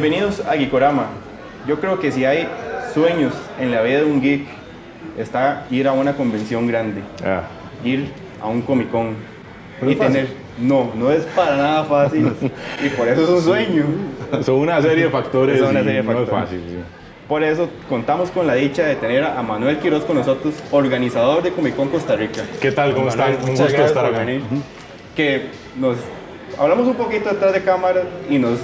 Bienvenidos a Geekorama. Yo creo que si hay sueños en la vida de un geek, está ir a una convención grande, Ah, ir a un Comic Con ¿No y fácil? tener. No, no es para nada fácil. y por eso es un sueño. son una serie de factores. Son una serie de No es factores. fácil. sí. Por eso contamos con la dicha de tener a Manuel Quiroz con nosotros, organizador de Comic Con Costa Rica. ¿Qué tal? ¿Cómo están? Un gusto gracias estar acá. Que nos hablamos un poquito detrás de cámara y nos,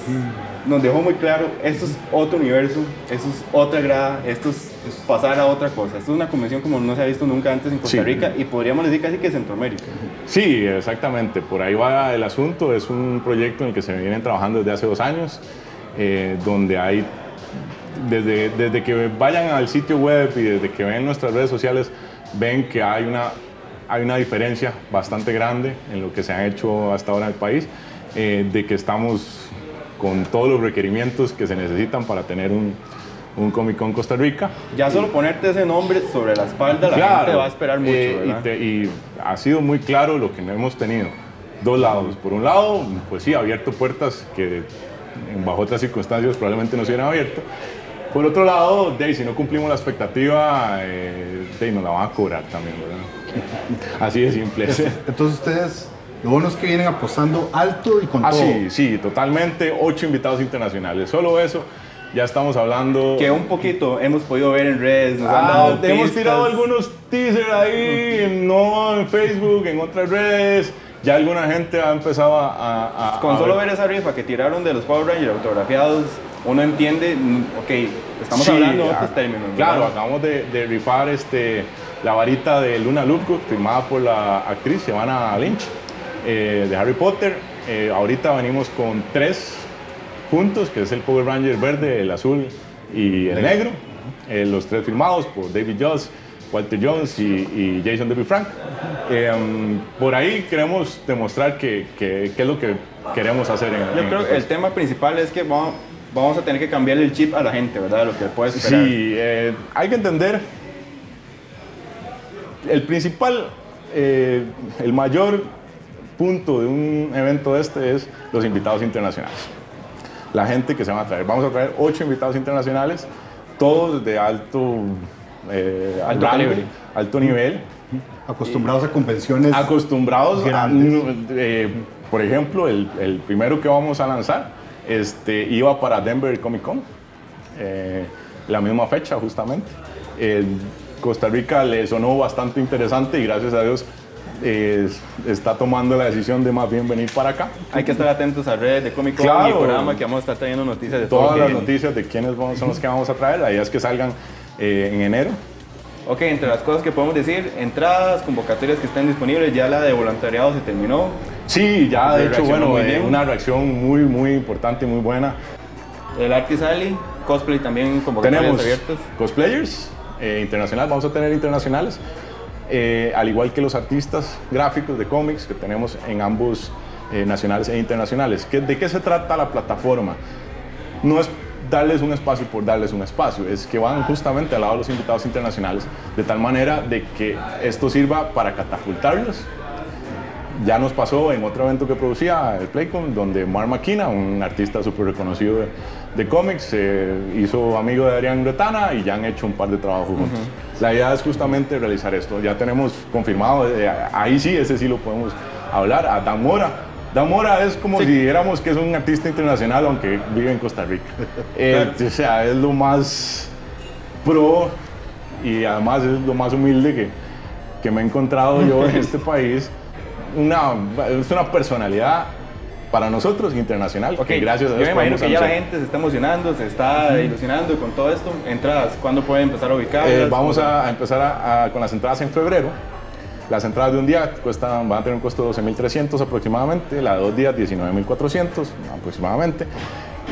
nos dejó muy claro, esto es otro universo, esto es otra grada, esto es pasar a otra cosa. Esto es una convención como no se ha visto nunca antes en Costa Sí. Rica y podríamos decir casi que Centroamérica. Sí, exactamente. Por ahí va el asunto. Es un proyecto en el que se vienen trabajando desde hace dos años, eh, donde hay, desde, desde que vayan al sitio web y desde que ven nuestras redes sociales, ven que hay una, hay una diferencia bastante grande en lo que se ha hecho hasta ahora en el país, eh, de que estamos con todos los requerimientos que se necesitan para tener un, un Comic Con Costa Rica. Ya solo ponerte ese nombre sobre la espalda, la gente va a esperar mucho, eh, y te- y, ha sido muy claro lo que hemos tenido. Dos lados. Por un lado, pues sí, ha abierto puertas que bajo otras circunstancias probablemente no se hubieran abierto. Por otro lado, de, ahí, si no cumplimos la expectativa, eh, de, ahí, nos la van a cobrar también, ¿verdad? Así de simple. Entonces ustedes, lo bueno es que vienen apostando alto y con Ah, todo. sí, sí, totalmente. Ocho invitados internacionales. Solo eso, ya estamos hablando. Que un poquito hemos podido ver en redes, nos han Ah, dado hemos pistas. tirado algunos teasers ahí, no en Facebook, en otras redes. Ya alguna gente ha empezado a. a- a- Con a solo ver esa rifa que tiraron de los Power Rangers autografiados, uno entiende, mm, ok, estamos Sí, hablando de otros términos. Claro, ¿verdad? acabamos de, de rifar este, la varita de Luna Lovegood, firmada por la actriz Giovanna Lynch, eh, de Harry Potter. Eh, ahorita venimos con tres juntos, que es el Power Ranger verde, el azul y el negro. Eh, los tres firmados por David Joss, Walter Jones y, y Jason David Frank. Eh, um, por ahí queremos demostrar que, que- qué es lo que queremos hacer en Yo en creo que el tema principal es que vamos, vamos a tener que cambiar el chip a la gente, ¿verdad? Lo que puede esperar. Sí, eh, hay que entender, el principal, eh, el mayor punto de un evento de este es los invitados internacionales. La gente que se van a traer. Vamos a traer ocho invitados internacionales, todos de alto, eh, Alto rango, alto nivel, Acostumbrados a convenciones. acostumbrados a, Grandes. eh, por ejemplo, el, el primero que vamos a lanzar este, iba para Denver Comic Con, eh, la misma fecha justamente. El Costa Rica le sonó bastante interesante y gracias a Dios eh, está tomando la decisión de más bien venir para acá. Hay que estar atentos a redes de Comic Con Claro. y programa que vamos a estar trayendo noticias de. Todas las noticias de quiénes son los que vamos a traer, la idea es que salgan eh, en enero. Ok, entre las cosas que podemos decir, entradas, convocatorias que están disponibles, ya la de voluntariado se terminó. Sí, ya de Le hecho, bueno, eh, una reacción muy, muy importante muy buena. El Artis Alley, cosplay también convocatorias Tenemos abiertas. cosplayers eh, internacionales, vamos a tener internacionales, eh, al igual que los artistas gráficos de cómics que tenemos en ambos eh, nacionales e internacionales. ¿Qué- ¿De qué se trata la plataforma? No es darles un espacio por darles un espacio, es que van justamente al lado de los invitados internacionales, de tal manera de que esto sirva para catapultarlos ya nos pasó en otro evento que producía el Playcon, donde Mark McKenna, un artista súper reconocido de, de cómics, se hizo amigo de Adrián Retana y ya han hecho un par de trabajos juntos. La idea es justamente realizar esto. Ya tenemos confirmado, eh, ahí sí, ese sí lo podemos hablar, a Dan Mora. Dan Mora es como si dijéramos que es un artista internacional, aunque vive en Costa Rica. Eh, O sea, es lo más pro y además es lo más humilde que, que me he encontrado yo en este país. Una, es una personalidad para nosotros internacional. Ok, que gracias a yo Dios me imagino que ya la gente se está emocionando, se está ilusionando con todo esto. Entradas, ¿cuándo pueden empezar a ubicarlas? Eh, vamos a, a empezar a- a- con las entradas en febrero. Las entradas de un día cuestan, van a tener un costo de 12.300 aproximadamente, la de dos días 19.400 aproximadamente.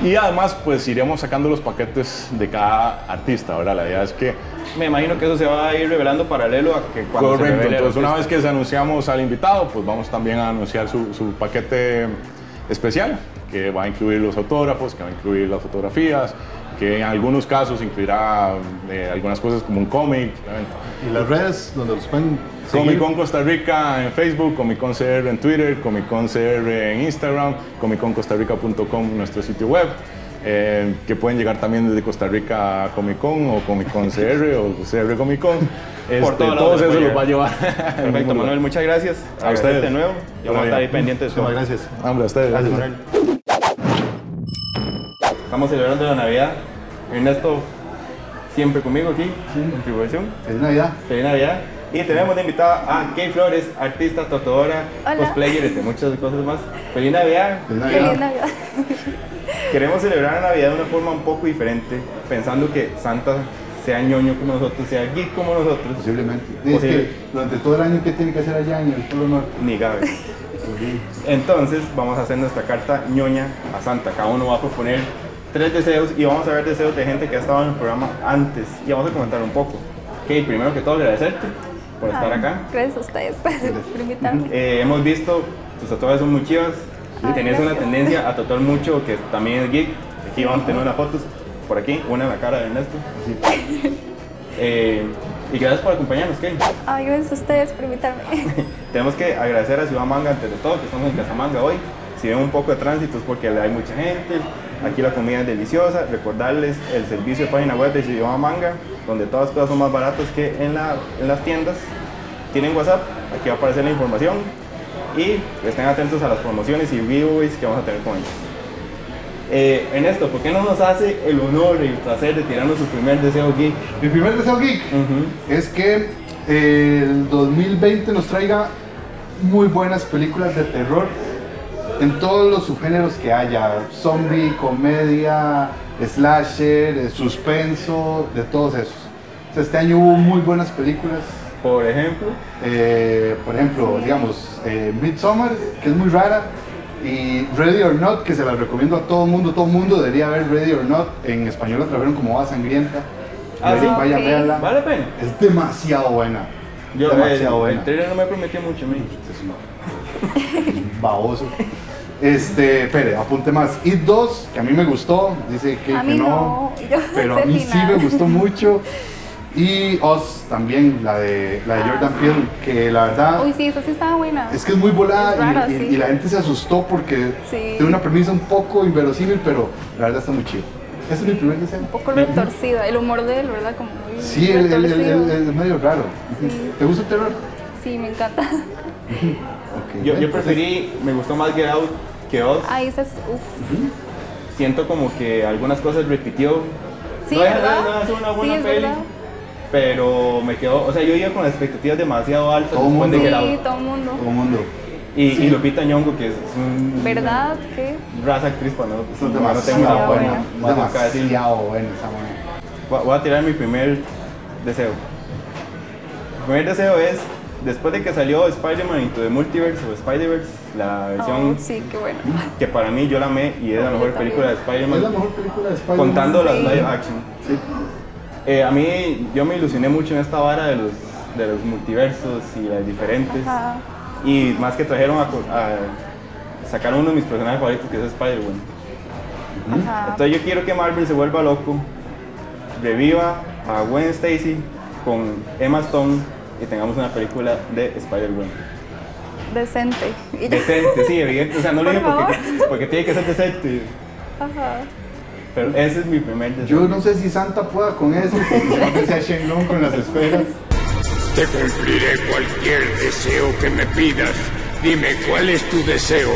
Y además, pues iremos sacando los paquetes de cada artista, ¿verdad? La idea es que Me imagino que eso se va a ir revelando paralelo a que cuando se Correcto, revele el entonces una vez que se anunciamos al invitado, pues vamos también a anunciar su, su paquete especial, que va a incluir los autógrafos, que va a incluir las fotografías, que en algunos casos incluirá eh, algunas cosas como un cómic. Y las redes donde los pueden seguir. Comic Con Costa Rica en Facebook, Comic Con CR en Twitter, Comic Con CR en Instagram, comicconscostarrica.com nuestro sitio web. eh, que pueden llegar también desde Costa Rica a Comic Con o Comic Con CR o CR Comic Con. Este, todos lados todos puede los va a llevar. Perfecto, Manuel, muchas gracias. A ustedes. de nuevo. Y vamos a estar ahí Bien. pendientes de todo. Muchísimas gracias. Hombre, a ustedes. Gracias, Manuel. Estamos celebrando la Navidad. Ernesto, siempre conmigo aquí, en Tribulación. Feliz Navidad. Feliz Navidad. Y tenemos de invitada a Kay Flores, artista, tatuadora, cosplayer, entre muchas cosas más. Feliz Navidad. Feliz Feliz Navidad. Navidad. Queremos celebrar la Navidad de una forma un poco diferente, pensando que Santa sea ñoño como nosotros, sea geek como nosotros. Posiblemente. Es Posible. que durante todo el año, ¿qué tiene que hacer allá en el Polo Norte? Ni Gabe. Entonces vamos a hacer nuestra carta ñoña a Santa. Cada uno va a proponer tres deseos y vamos a ver deseos de gente que ha estado en el programa antes y vamos a comentar un poco. Ok, primero que todo agradecerte por estar acá. Gracias a ustedes por invitarme. Eh, hemos visto, tus tatuajes son muy chivas Ay, tenías una gracias. tendencia a tatuar mucho que también es geek. Aquí vamos a tener unas fotos por aquí, una en la cara de Ernesto. Eh, y gracias por acompañarnos, Kay. Ay, gracias a ustedes por invitarme. Tenemos que agradecer a Ciudad Manga antes de todo, que estamos en Casamanga hoy. Si ven un poco de tránsito es porque hay mucha gente, aquí la comida es deliciosa. Recordarles el servicio de página web de Ciudad Manga, donde todas las cosas son más baratas que en, la- en las tiendas. Tienen WhatsApp, aquí va a aparecer la información. Y estén atentos a las promociones y giveaways que vamos a tener con ellos. Eh, Ernesto, ¿por qué no nos hace el honor y el placer de tirarnos su primer deseo geek? Mi primer deseo geek es que eh, el 2020 nos traiga muy buenas películas de terror en todos los subgéneros que haya, zombie, comedia, slasher, eh, suspenso, de todos esos. O sea, este año hubo muy buenas películas. Por ejemplo, Eh, por ejemplo, digamos, eh, Midsommar, que es muy rara, y Ready or Not, que se la recomiendo a todo el mundo. Todo el mundo debería ver Ready or Not. En español la trajeron como Va Sangrienta. Ah, sí. Vayan, Ok. véanla. ¿vale la pena? Es demasiado buena. Yo, demasiado el, buena. el trailer no me prometió mucho a mí. Baboso. Este, espere, apunte más. It 2, que a mí me gustó, dice que, A que mí no, pero a mí sí me gustó mucho. Y Oz también, la de, la de Ah, Jordan sí. Peele, que la verdad Uy, sí, esa sí estaba buena. es que es muy volada Es y, y- sí. y la gente se asustó porque Sí. tiene una premisa un poco inverosímil, pero la verdad está muy chido. Ese es mi primer deseo. Un poco retorcida. El humor de él, ¿verdad? Como muy Sí, retorcido. es medio raro. ¿Te gusta el terror? Sí, me encanta. Yo, preferí, me gustó más Get Out que Oz. Esa es. Uf. Siento como que algunas cosas repitió. Sí, no ¿verdad? no es una Sí, buena es peli. verdad. Pero me quedó, o sea, yo iba con las expectativas demasiado altas Todo de mundo. Get Sí, Out. todo el mundo. Todo el mundo. Y, Sí. y Lupita Nyong'o, que es un, ¿Verdad? ¿Qué? raza actriz para no, Eso es no demasiado tengo nada buena. bueno. Demasiado buena esa manera. Voy a tirar mi primer deseo. Mi primer deseo es, después de que salió Spider-Man Into the Multiverse o Spider-Verse, la versión Oh, sí, qué bueno. que para mí yo la amé y es la mejor también. película de Es la Spider-Man, mejor película de Spider-Man. contando las live action. Sí. Eh, a mí, yo me ilusioné mucho en esta vara de los, de los multiversos y las diferentes. Ajá. Y más que trajeron a, a sacar uno de mis personajes favoritos, que es Spider-Man. Ajá. Entonces yo quiero que Marvel se vuelva loco, reviva a Gwen Stacy con Emma Stone y tengamos una película de Spider-Man. Decente. Y. Decente, sí, evidente. O sea, no lo digo porque, porque tiene que ser decente. Ajá. Pero ese es mi primer deseo. Yo no sé si Santa pueda con eso, porque que sea Shenlong con las esferas. Te cumpliré cualquier deseo que me pidas. Dime cuál es tu deseo.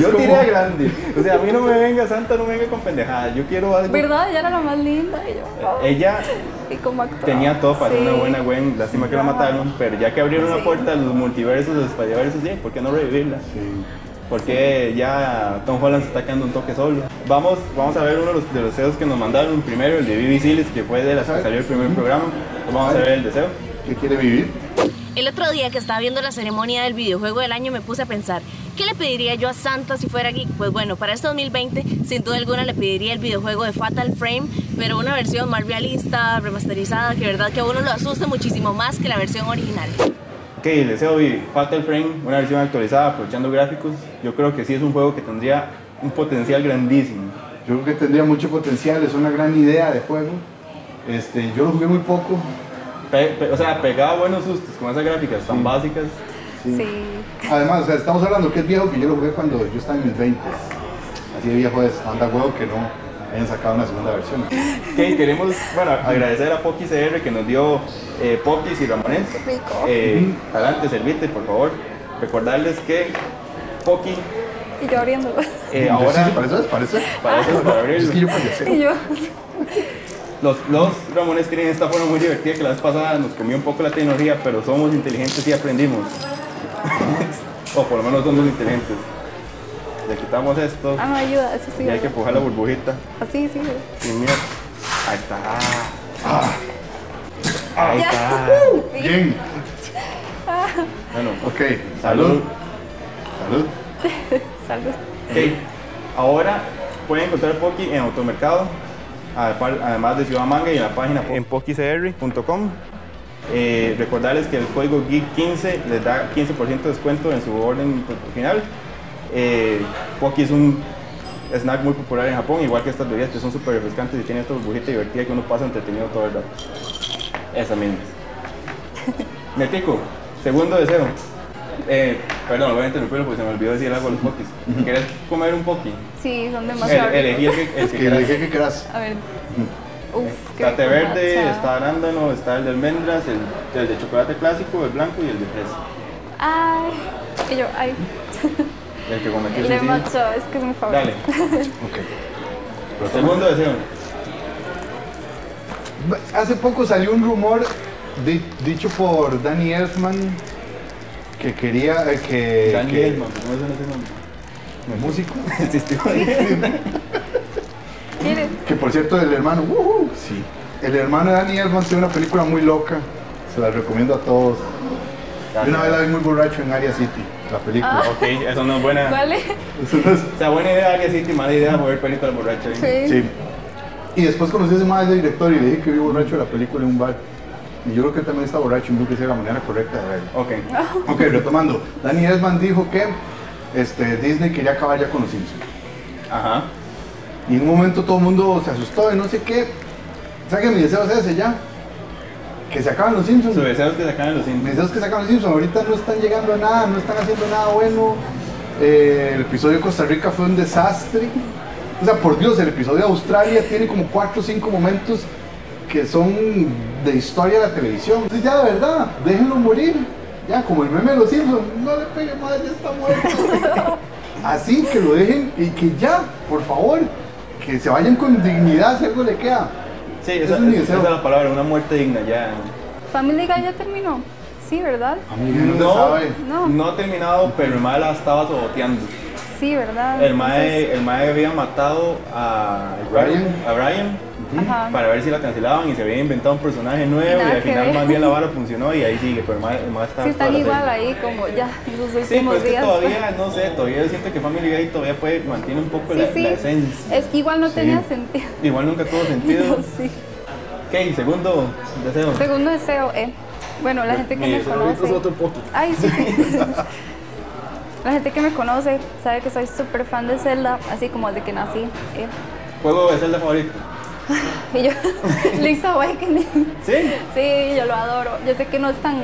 Yo como- tiré a grande. O sea, a mí no me venga Santa, no me venga con pendejadas. Yo quiero algo. ¿Verdad? Ella era la más linda. Y yo, oh. Ella Y como tenía todo para ser Sí. una buena Gwen. Lástima que la mataron. Pero ya que abrieron la Sí. puerta a los multiversos, los Spider-Verses, sí, ¿por qué no revivirla? Porque ya Tom Holland se está quedando un toque solo. Vamos, vamos a ver uno de los, de los deseos que nos mandaron. Primero el de Bibi Siles, que fue de las que salió el primer programa. Vamos a ver el deseo. ¿Qué quiere vivir? El otro día que estaba viendo la ceremonia del videojuego del año me puse a pensar, ¿qué le pediría yo a Santa si fuera geek? Pues bueno, para este 2020 sin duda alguna le pediría el videojuego de Fatal Frame, pero una versión más realista, remasterizada, que verdad que a uno lo asuste muchísimo más que la versión original. Ok, el deseo de Fatal Frame, una versión actualizada, aprovechando gráficos, yo creo que sí es un juego que tendría un potencial grandísimo. Yo creo que tendría mucho potencial, es una gran idea de juego. Este, yo lo jugué muy poco. Pe- pe- o sea, pegaba buenos sustos con esas gráficas tan básicas. Sí. Además, o sea, estamos hablando que es viejo que yo lo jugué cuando yo estaba en mis 20. Así de viejo es, anda huevo que no hayan sacado una segunda versión. Ok, queremos bueno, agradecer a Poki CR que nos dio eh, Pokis y Ramones. rico. Eh, adelante, servite, por favor. Recordarles que Poki Y yo abriéndolo. eh, Ahora, ahora sí, para eso es, para eso es. para eso es para abrirlo. Es que yo parecía. Y yo. Los, los Ramones tienen esta forma muy divertida que la vez pasada nos comió un poco la tecnología, pero somos inteligentes y aprendimos. o por lo menos somos inteligentes. Le quitamos esto Ah, no, ayuda, eso sí. y hay que empujar la burbujita. Así, sí. Sin miedo. Ahí está. Ah, Ahí Ya. está. Bien, Bueno, ok. salud. Salud. Salud. Ok, ahora pueden encontrar Poki en automercado, además de Ciudad Manga y en la página en pokicr.com. Eh, recordarles que el código GEEK15 les da 15% de descuento en su orden final. Eh, Poki es un snack muy popular en Japón, igual que estas bebidas que son súper refrescantes y tienen esta burbujita divertida que uno pasa entretenido todo el rato. Esa misma. Netico, segundo deseo. Eh, perdón, voy a interrumpirlo porque se me olvidó decir algo a los pokis. ¿Quieres comer un poki? Sí, son demasiado El, elegí el que, el que Que quieras. elegí que quieras. A ver. Uf, Está té verde, está arándano, está el de almendras, el, el de chocolate clásico, el blanco y el de fresa. Ay. Y yo, ay. El que cometí El de matcha, es que es mi favorito. Dale. Ok. Segundo deseo. Hace poco salió un rumor di- dicho por Danny Elfman que quería eh, que, Dani que- Elfman, ¿cómo es ese nombre? músico Existió. ¿Quieres? que por cierto el hermano ¡wujú! sí el hermano de Danny Elfman tiene una película muy loca se la recomiendo a todos Yo una vez la vi muy borracho en Area City la película Ok, eso no es buena. ¿Vale? Eso no es- O sea, buena idea Área City, mala idea mover pelito al borracho. ¿eh? Sí. sí y después conocí a ese de director y le dije que vi borracho la película en un bar yo creo que él también está borracho y creo que es la manera correcta de verlo Ok. Ok, retomando. Danny Elfman dijo que este, Disney quería acabar ya con los Simpsons. Ajá. Y en un momento todo el mundo se asustó y no sé qué. ¿Sabes que mi deseo es ese ya? Que se acaben los Simpsons. Su deseo es que sacan los Mi Simpsons. deseo es que se acaben los Simpsons. Ahorita no están llegando a nada, no están haciendo nada bueno. Eh, el episodio de Costa Rica fue un desastre. O sea, por Dios, el episodio de Australia tiene como 4 o 5 momentos que son de historia de la televisión. Entonces ya de verdad, déjenlo morir. Ya, como el meme de los Simpsons, no le pegue madre, ya está muerto. Así, que lo dejen y que ya, por favor, que se vayan con dignidad si algo le queda. Sí, esa, es esa la palabra, una muerte digna ya. Family Guy ya terminó. Sí, ¿verdad? No, No, sabe. No. no ha terminado, pero el mae la estaba saboteando. Sí, ¿verdad? El Entonces, mae, el mae había matado a Brian. a Brian Ajá. para ver si la cancelaban y se había inventado un personaje nuevo y, al final ver. más bien la vara funcionó y ahí sigue, pero el mae está Sí, están igual serie. ahí, como ya, los últimos Sí, pero es que días. todavía, no sé, todavía siento que Family Guy todavía puede, mantiene un poco Sí, la, sí. la esencia. Es que igual no tenía sentido. Igual nunca tuvo sentido. sí. Ok, segundo deseo. Segundo deseo, eh. Bueno, la gente que me conoce. otro. Ay, sí. La gente que me conoce sabe que soy súper fan de Zelda, así como desde que nací. eh. Juego de Zelda favorito. Y yo, Link's Awakening. ¿Sí? Sí, yo lo adoro. Yo sé que no es tan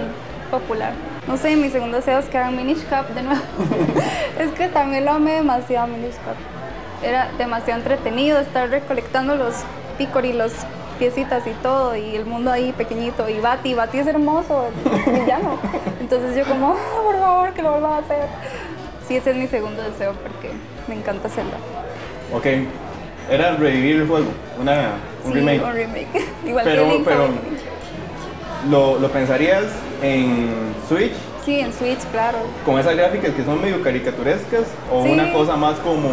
popular. No sé, mi segundo deseo es que hagan Minish Cap de nuevo. es que también lo amé demasiado Minish Cap. Era demasiado entretenido estar recolectando los picori, los piecitas y todo, y el mundo ahí pequeñito. Y Bati, Bati es hermoso, el villano. Entonces yo como, "Ah, por favor, que lo vuelvan a hacer. Sí, ese es mi segundo deseo porque me encanta Zelda. Ok. Era revivir el juego. Una, un sí, remake. un remake. Igual Pero- que pero-. ¿Lo, ¿Lo pensarías en Switch? Sí, en Switch, claro. Con esas gráficas que son medio caricaturescas o Sí. una cosa más como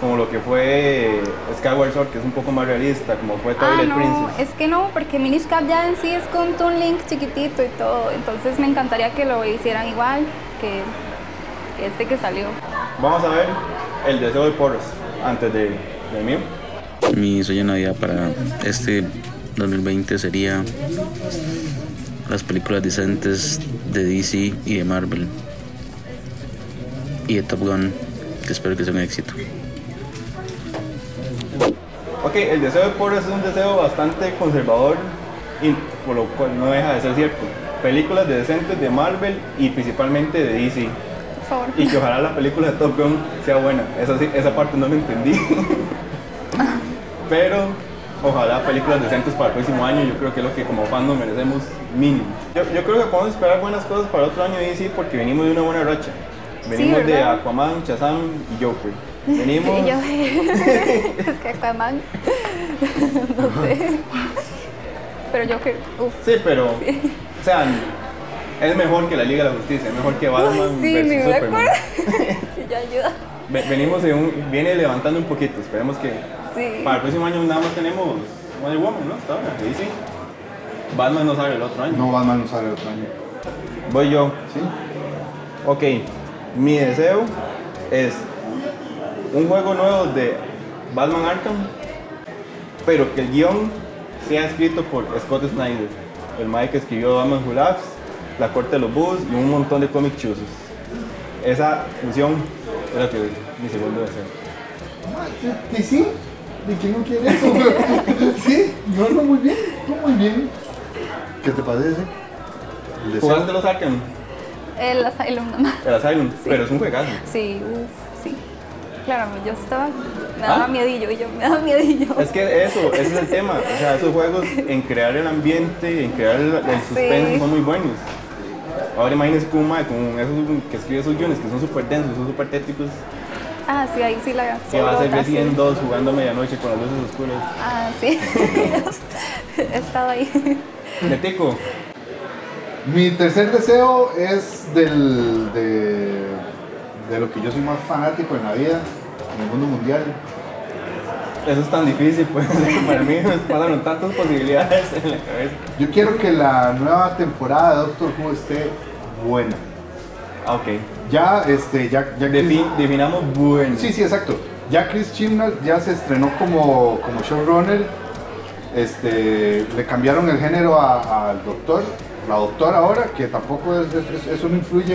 como lo que fue Skyward Sword, que es un poco más realista, como fue Ah, Twilight no, Princess. es que no, porque Minish Cap ya en sí es con Toon Link chiquitito y todo. Entonces me encantaría que lo hicieran igual que, que este que salió. Vamos a ver el deseo de Porros antes de, mío. Mi sueño de Navidad para este 2020 sería las películas decentes de DC y de Marvel y de Top Gun, que espero que sea un éxito. Ok, el deseo de Porros es un deseo bastante conservador y por lo cual no deja de ser cierto. Películas decentes de Marvel y principalmente de DC. Favor. Y que ojalá la película de Top Gun sea buena. Esa, sí- esa parte no la entendí. Pero ojalá películas decentes para el próximo año. Yo creo que es lo que como fandom merecemos mínimo. Yo, yo creo que podemos esperar buenas cosas para otro año de DC porque venimos de una buena racha. Venimos de. Aquaman, Shazam y Joker. Venimos... Y yo, es que Aquaman, no sé. Pero yo que, uff, Sí, pero... O sea, es mejor que la Liga de la Justicia, es mejor que Batman sí, versus me Superman. acuerdo. Y yo ayuda. Ve- Venimos de un, viene levantando un poquito, esperemos que Sí. para el próximo año nada más tenemos Wonder Woman, ¿no? Hasta ahora, ahí sí. Batman no sale el otro año. No, Batman no sale el otro año. Voy yo. ¿Sí? Ok, mi deseo es un juego nuevo de Batman Arkham, pero que el guion sea escrito por Scott Snyder, el Mike que escribió Batman Who Laughs, La Corte de los Búhos y un montón de cómics chuzos. Esa fusión lo que mi segundo deseo. ¿Y sí? ¿De quién no quiere eso? sí, no, no, muy bien, no, muy bien. ¿Qué te parece? ¿Jugaste los Arkham? El Asylum nomás. El Asylum, pero es un juegazo. Sí, uff, sí. Claro, yo estaba, me daba ¿Ah? miedillo y yo, me daba miedillo. Es que eso, ese es el tema. O sea, esos juegos en crear el ambiente, en crear el, el suspense Sí. son muy buenos. Ahora imagínense un mae con esos que escribe esos guiones que son súper densos, son súper tétricos. Ah, sí, ahí sí la Que va a ser sí. Resident 2 jugando a medianoche con las luces oscuras. Ah, sí. He estado ahí. Netico, Mi tercer deseo es del, de, de lo que yo soy más fanático en la vida, en el mundo mundial. eso es tan difícil, pues. Para mí me pasaron tantas posibilidades en la cabeza. Yo quiero que la nueva temporada de Doctor Who esté buena. Ah, ok. Ya, este, ya, ya Chris- Defi- definamos bueno. Sí, sí, exacto. Ya Chris Chibnall ya se estrenó como, como showrunner. Este, le cambiaron el género al doctor, la doctora ahora, que tampoco es, es- eso no influye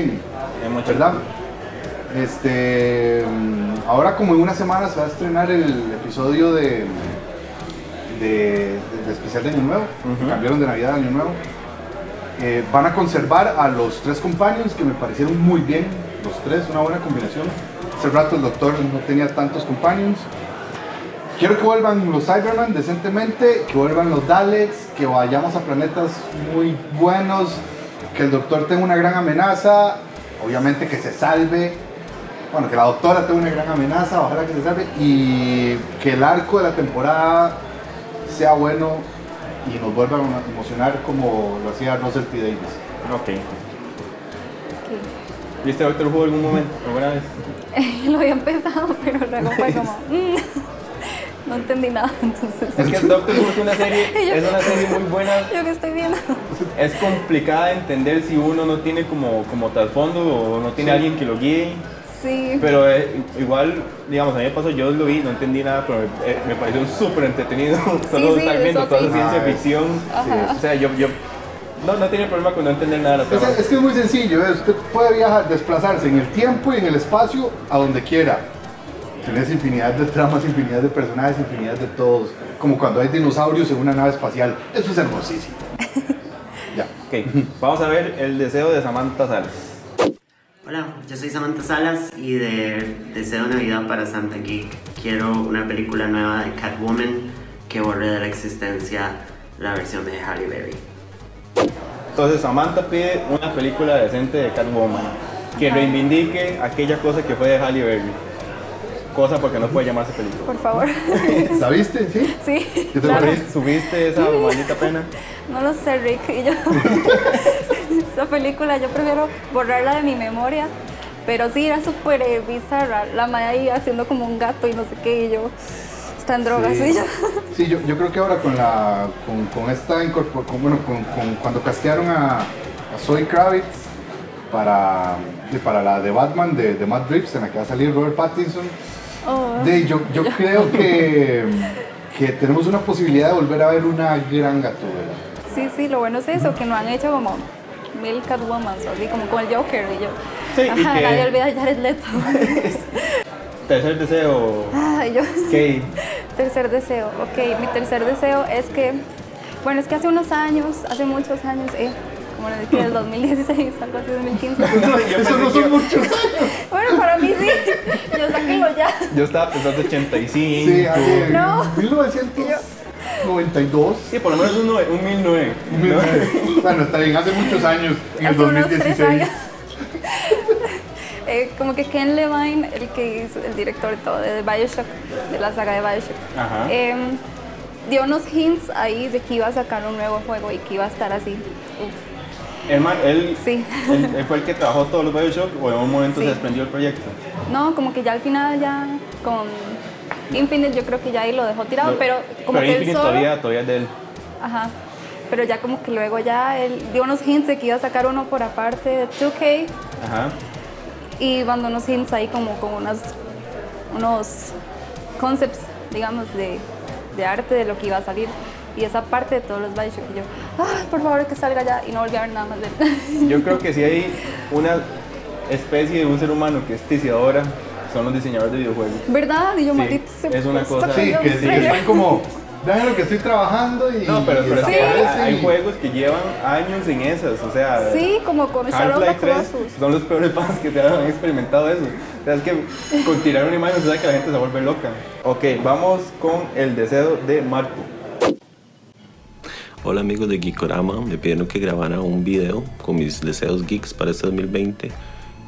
en, mucho- ¿verdad? Este, ahora como en una semana se va a estrenar el episodio de, de, especial de Año Nuevo, cambiaron de Navidad a Año Nuevo. Eh, van a conservar a los tres companions que me parecieron muy bien, los tres, una buena combinación. Hace rato el doctor no tenía tantos companions. Quiero que vuelvan los Cybermen decentemente, que vuelvan los Daleks, que vayamos a planetas muy buenos, que el doctor tenga una gran amenaza, obviamente que se salve, bueno, que la doctora tenga una gran amenaza, ojalá que se salve, y que el arco de la temporada sea bueno y nos vuelva a emocionar como lo hacía Russell T. Davis. Ok. ¿Viste Doctor Who algún momento? ¿Alguna vez? Lo había empezado, pero luego fue como, mm, no entendí nada. Entonces, Es que Doctor Who es una serie, es una serie muy buena. yo que estoy viendo. Es complicada de entender si uno no tiene como, como trasfondo o no tiene alguien que lo guíe. Sí. Pero eh, igual, digamos, a mí me pasó, yo lo vi, no entendí nada, pero me, eh, me pareció súper entretenido. Solo sí, estar viendo toda esa ciencia ficción. Ajá. O sea, yo, yo no, no tiene problema con no entender nada de la Es, es que es muy sencillo, usted puede viajar, desplazarse en el tiempo y en el espacio a donde quiera. Tienes infinidad de tramas, infinidad de personajes, infinidad de todos. Como cuando hay dinosaurios en una nave espacial. Eso es hermosísimo. ya. Ok, vamos a ver el deseo de Samantha Salas. Hola, yo soy Samantha Salas y de Deseo Navidad para Santa Geek quiero una película nueva de Catwoman que borre de la existencia la versión de Halle Berry. Entonces Samantha pide una película decente de Catwoman que reivindique aquella cosa que fue de Halle Berry. Cosa porque no puede llamarse película. Por favor. ¿La viste? ¿Sí? Sí. ¿Qué te claro. ¿Subiste esa maldita pena? No lo sé, Rick. Y yo, esa película yo prefiero borrarla de mi memoria Pero sí, era súper eh, bizarra. La madre ahí haciendo como un gato y no sé qué, y yo. Está en drogas, Sí. y yo. Sí, yo, yo creo que ahora con la con, con esta incorpor- con- bueno, con, con- cuando castearon a, a Zoe Kravitz para, para la de Batman de, de Matt Reeves, en la que va a salir Robert Pattinson, Oh. de, yo, yo creo que, que tenemos una posibilidad de volver a ver una gran gatúbela. Sí, sí, lo bueno es eso, que no han hecho como mil Catwoman, así como con el Joker y yo. Sí, y Ajá, que- nadie olvida a Jared Leto. Tercer deseo. Ay, yo. Ok. Tercer deseo, ok, mi tercer deseo es que, bueno, es que hace unos años, hace muchos años, eh, como les dije, el 2016, algo así, 2015. Eso no son muchos años. bueno, para mí sí, yo sáquenlo ya. Yo estaba pensando 85. Sí, ahí en No. 1992. Sí, por lo menos un, nue- un 1009. ¿no? Bueno, está bien, hace muchos años, en el Hace unos tres 2016. años. Eh, como que Ken Levine, el que hizo, el director de todo, de Bioshock, de la saga de Bioshock, Ajá. em, dio unos hints ahí de que iba a sacar un nuevo juego y que iba a estar así. Uf. Él, Sí. él, él fue el que trabajó todos los Bioshock o en un momento Sí. se desprendió el proyecto. No, como que ya al final ya con Infinite yo creo que ya ahí lo dejó tirado, pero como pero que él Infinite solo, todavía, todavía es de él. ajá, pero ya como que luego ya él dio unos hints de que iba a sacar uno por aparte de 2K Ajá. y mandó unos hints ahí como con unas, unos concepts, digamos, de, de arte de lo que iba a salir. Y esa parte de todos los Bioshock y yo, ay, por favor que salga ya y no volví a ver nada más de él. Yo creo que si hay una especie de un ser humano que es ticiadora, son los diseñadores de videojuegos. ¿Verdad? Y yo, Sí, maldito se es una cosa- Sí, que sí, están como, vean lo que estoy trabajando y... No, pero, pero y es que desaparecen hay, juegos que llevan años en esas, o sea... Sí, como con Half-Life 3 Colossus. son los peores fans que te han experimentado eso. O sea, es que con tirar una imagen se sabe que la gente se vuelve loca. Ok, vamos con el deseo de Marco. Hola amigos de Geekorama, me pidieron que grabara un video con mis deseos geeks para este 2020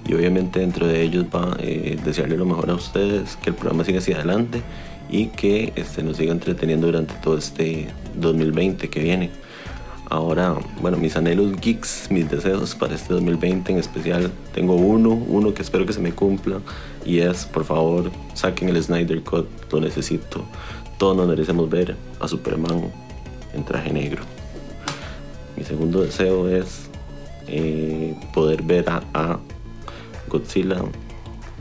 y obviamente dentro de ellos va eh, desearle lo mejor a ustedes, que el programa siga hacia adelante y que este, nos siga entreteniendo durante todo este 2020 que viene. Ahora, bueno, mis anhelos geeks, mis deseos para este 2020 en especial, tengo uno, uno que espero que se me cumpla y es, por favor, saquen el Snyder Cut, lo necesito. Todos nos merecemos ver a Superman en traje negro. Mi segundo deseo es eh, poder ver a, Godzilla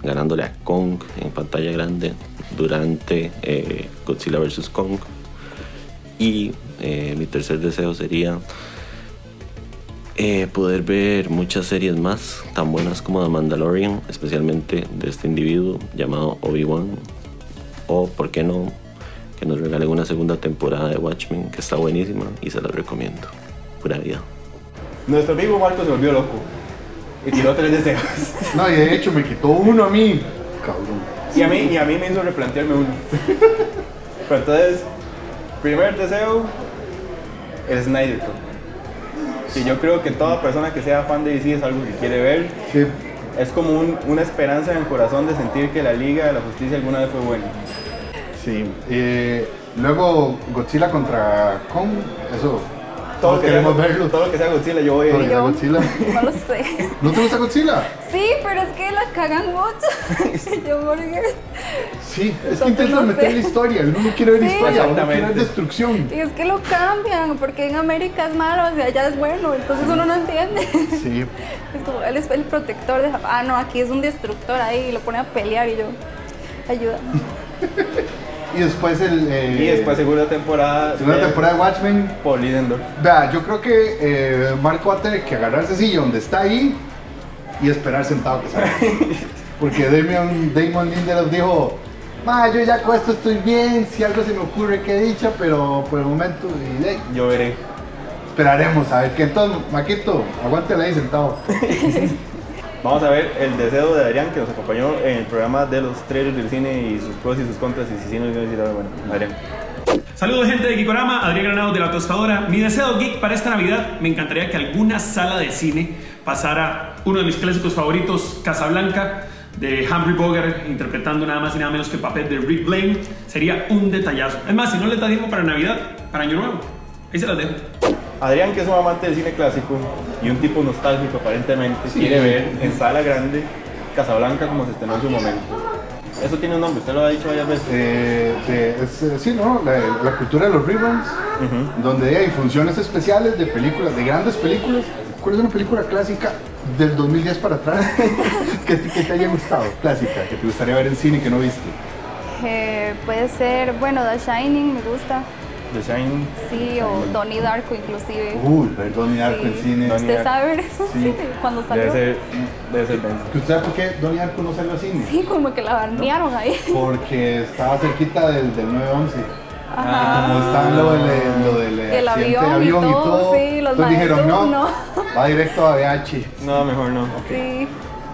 ganándole a Kong en pantalla grande durante eh, Godzilla vs. Kong. Y eh, mi tercer deseo sería poder ver muchas series más tan buenas como The Mandalorian, especialmente de este individuo llamado Obi-Wan. O, ¿por qué no? Que nos regalen una segunda temporada de Watchmen, que está buenísima y se la recomiendo. Pura vida. Nuestro amigo Marco se volvió loco y tiró tres deseos. No, y de hecho me quitó uno a mí. Cabrón. Y a mí, y a mí me hizo replantearme uno. Pero entonces, primer deseo, el Snyder Cut. Y yo creo que toda persona que sea fan de DC es algo que quiere ver. Sí. Es como un- una esperanza en el corazón de sentir que la Liga de la Justicia alguna vez fue buena. Sí. eh, luego Godzilla contra Kong, eso. Todo Todos lo, que sea, queremos verlo. todo lo que sea Godzilla, yo voy a ir. sea Godzilla. No lo sé. ¿No te gusta Godzilla? Sí, pero es que la cagan mucho. yo porque... Sí, es Entonces, que intentan no meter sé. la historia. Uno no quiere ver Sí. historia, uno quiere ver destrucción. Y es que lo cambian, porque en América es malo y allá es bueno, entonces uno no entiende. Sí. Es como, él es el protector de Japón. Ah, no, aquí es un destructor ahí y lo pone a pelear y yo, ayuda. Y después el. eh, Y después segunda temporada. Segunda de temporada de Watchmen. Paul. Vea, yo creo que eh, Marco va a tener que agarrarse silla donde está ahí y esperar sentado que salga. Porque Damon, Damon Lindelof dijo, ma, yo ya con esto estoy bien, si algo se me ocurre, qué dicha, pero por el momento, y, ahí, Yo veré. esperaremos a ver que entonces, Maquito, aguántela ahí sentado. Vamos a ver el deseo de Adrián que nos acompañó en el programa de los trailers del cine y sus pros y sus contras. Y si sí nos iba a decir bueno, Adrián. Saludos gente de Geekorama, Adrián Granados de La Tostadora. Mi deseo geek para esta Navidad, me encantaría que alguna sala de cine pasara uno de mis clásicos favoritos, Casablanca, de Humphrey Bogart, interpretando nada más y nada menos que el papel de Rick Blaine. Sería un detallazo. Es más, si no les da tiempo para Navidad, para Año Nuevo. Ahí se las dejo. Adrián, que es un amante del cine clásico y un tipo nostálgico aparentemente, quiere ver en sala grande Casablanca como se estrenó en su momento. Eso tiene un nombre, usted lo ha dicho varias veces. Eh, de- es, eh, sí, ¿no? La, la cultura de los reruns, donde hay funciones especiales de películas, de grandes películas. ¿Cuál es una película clásica del 2010 para atrás que, te- que te haya gustado? Clásica, que te gustaría ver en cine y que no viste. Eh, puede ser, bueno, The Shining me gusta. The Shining. Sí, o Donnie Darko inclusive. Uy, ver Donnie Darko Sí. en cine. ¿Usted sabe ver eso? Sí. Sí. Cuando salió. Debe ser, debe ser. ¿Usted sabe por qué Donnie Darko no salió a cine? Sí, como que la barnearon ahí. Porque estaba cerquita del, del 911. Ajá. Como está lo del, lo del El avión y avión y todo, todo. sí, los Entonces dijeron, no, maestros, va directo a VH. No, mejor no. Sí.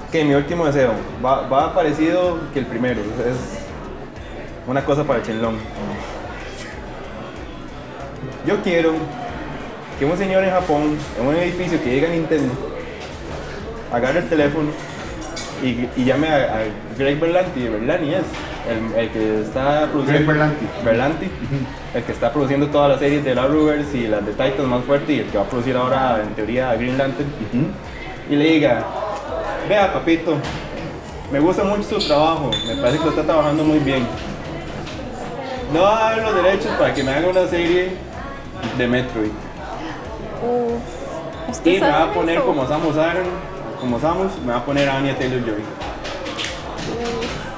Ok, mi último deseo. Va, va parecido que el primero. Es una cosa para Chenlong. Yo quiero que un señor en Japón, en un edificio que llega a Nintendo, agarre el teléfono y, y llame a, a Greg Berlanti, Berlani es, el, el que está produciendo... Greg Berlanti. Berlanti, el que está produciendo todas las series de la Rugers y las de Titans más fuerte y el que va a producir ahora en teoría Green Lantern. Y le diga, vea papito, me gusta mucho su trabajo, me parece que lo está trabajando muy bien. No va a dar los derechos para que me haga una serie de Metroid. Uf. ¿Usted Y me va a poner eso? como Samus Aran, como Samus, me va a poner a Anya Taylor Joy.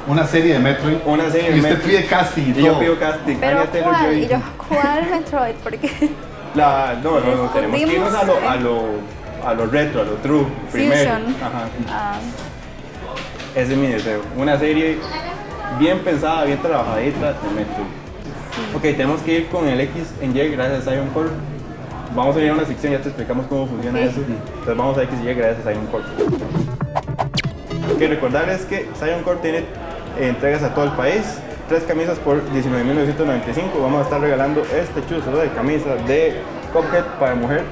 Una serie de Metroid. Una serie Y de usted Metroid. pide casting y Y yo pido casting, Pero Anya Taylor ¿cuál? Joy. Y yo, ¿cuál Metroid? Porque La, no, no, no, tenemos que irnos a lo, a lo, a lo retro, a lo true, primero. Fusion. Ajá. Ah, Ese es mi deseo. Una serie bien pensada, bien trabajadita de Metroid. Ok, tenemos que ir con el X en Y gracias a Zion Core. Vamos a ir a una sección, ya te explicamos cómo funciona eso. Entonces vamos a X y Y gracias a Zion Core. Ok, recordarles que Zion Core tiene eh, entregas a todo el país. Tres camisas por 19.995. Vamos a estar regalando este chuzo de camisa de Cuphead para mujer.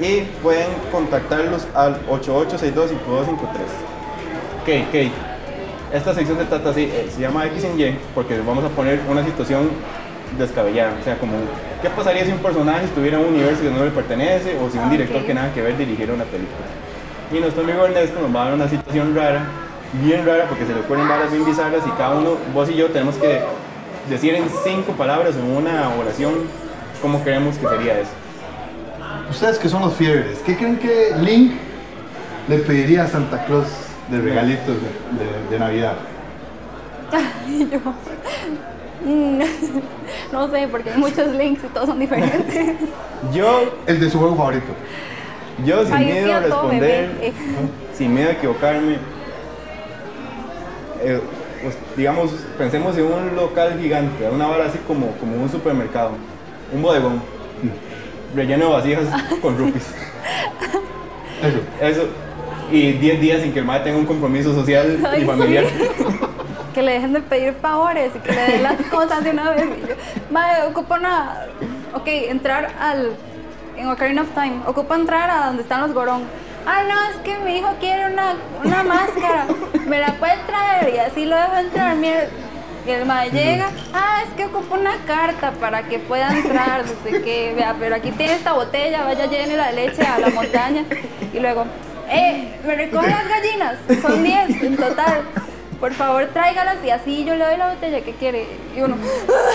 Y pueden contactarlos al 8862-5253. Ok, ok. Esta sección se trata así, eh, se llama X en Y porque vamos a poner una situación descabellada. O sea, como, ¿qué pasaría si un personaje estuviera en un universo que no le pertenece o si un director que nada que ver dirigiera una película? Y nuestro amigo Ernesto nos va a dar una situación rara, bien rara, porque se le ocurren varas bien bizarras y cada uno, vos y yo, tenemos que decir en cinco palabras o en una oración cómo creemos que sería eso. Ustedes que son los fiebres, ¿qué creen que Link le pediría a Santa Claus de regalitos de, de- de Navidad? yo. mm, No sé, porque hay muchos links y todos son diferentes. Yo, El de su juego favorito. yo sin Ay, miedo a responder, sin miedo a equivocarme, eh, pues, digamos, pensemos en un local gigante, una vara así como, como un supermercado, un bodegón, relleno de vasijas con rupees. Eso. Eso. Y 10 días sin que el madre tenga un compromiso social Ay, y familiar. sí. que le dejen de pedir favores y que le den las cosas de una vez. Y yo, madre, ocupa una. Ok, entrar al. En Ocarina of Time, ocupa entrar a donde están los gorón. Ah, no, es que mi hijo quiere una, una máscara. Me la puede traer y así lo dejo entrar. Mira. Y el madre llega, ah, es que ocupa una carta para que pueda entrar, no sé qué, vea, pero aquí tiene esta botella, vaya llene la leche a la montaña. Y luego, eh, me recogen las gallinas, son 10 en total. Por favor, tráigalas y así yo le doy la botella que quiere. Y uno,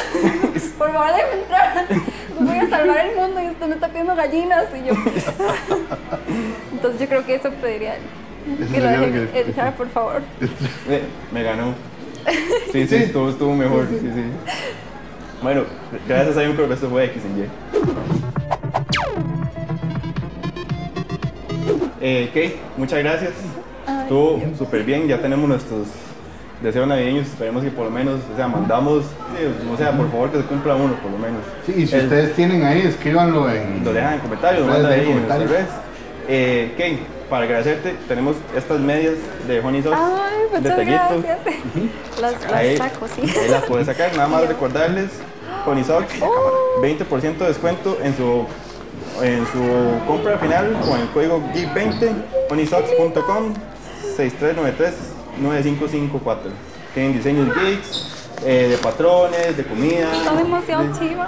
por favor, déjame entrar. Voy a salvar el mundo y usted me está pidiendo gallinas. Y yo, entonces yo creo que eso pediría. Eso Que lo dejen que- entrar, por favor. Eh, me ganó. Sí, sí, estuvo, estuvo mejor. Sí, sí. Bueno, gracias a que esto fue X en Y. Eh, Kate, muchas gracias. Estuvo súper bien, ya tenemos nuestros deseos navideños, esperemos que por lo menos, o sea, mandamos, o sea, por favor que se cumpla uno, por lo menos. Sí, y si El- ustedes tienen ahí, escríbanlo en. Lo dejan en comentarios, lo mandan ahí en comentarios. nuestras redes. Eh, Kate, para agradecerte, tenemos estas medias de Honey Sauce, Ay, muchas detallitos. gracias. Las, Ahí, las saco, sí. ahí las puedes sacar. Nada más recordarles, Honey Sauce, Oh. 20% de descuento en su, en su compra final con el código GEEK20, honeysocks.com 6393-9554. Tienen diseños geeks, eh, de patrones, de comida. Está demasiado de- chiva.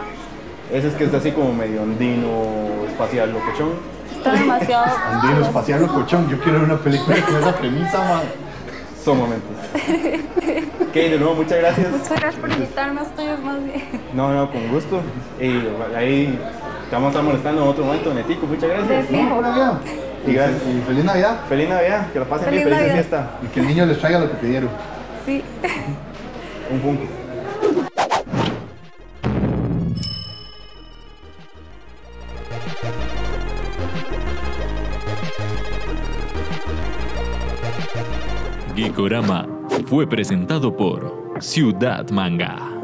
Ese es que es así como medio andino, espacial, locochón. encuentran demasiado. Andinos, pasear locochón. Yo quiero ver una película con esa premisa, man. Son momentos. ok, de nuevo, muchas gracias. Muchas gracias por invitarme a ustedes más bien. No, no, con gusto. Y ahí te vamos a estar molestando en otro momento, Netico. Muchas gracias. De fijo. Vida. Y gracias. Y feliz Navidad. Feliz Navidad, que lo pasen bien, Feliz feliz Navidad. fiesta. Y que el niño les traiga lo que pidieron. Sí. Un Funko. Geekorama fue presentado por Ciudad Manga.